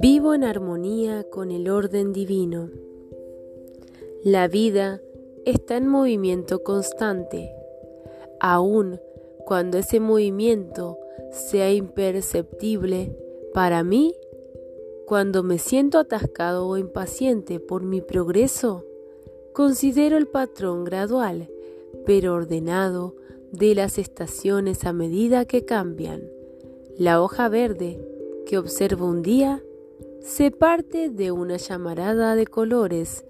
Vivo en armonía con el orden divino. La vida está en movimiento constante, aun cuando ese movimiento sea imperceptible para mí, cuando me siento atascado o impaciente por mi progreso, considero el patrón gradual, pero ordenado, de las estaciones a medida que cambian. La hoja verde que observo un día se parte de una llamarada de colores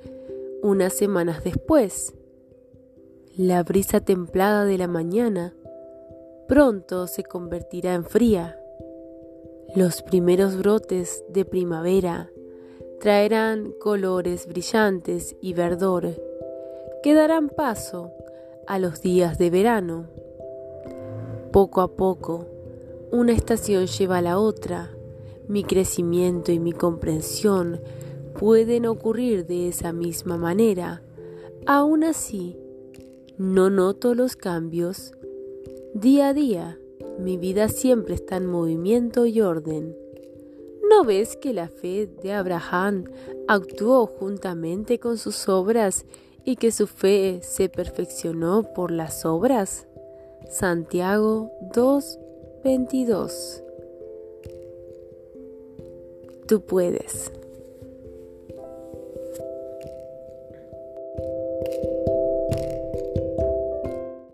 unas semanas después. La brisa templada de la mañana pronto se convertirá en fría. Los primeros brotes de primavera traerán colores brillantes y verdor que darán paso a los días de verano. Poco a poco, una estación lleva a la otra mi crecimiento y mi comprensión pueden ocurrir de esa misma manera. Aún así, no noto los cambios. Día a día, mi vida siempre está en movimiento y orden. ¿No ves que la fe de Abraham actuó juntamente con sus obras y que su fe se perfeccionó por las obras. Santiago 2:22 Tú puedes.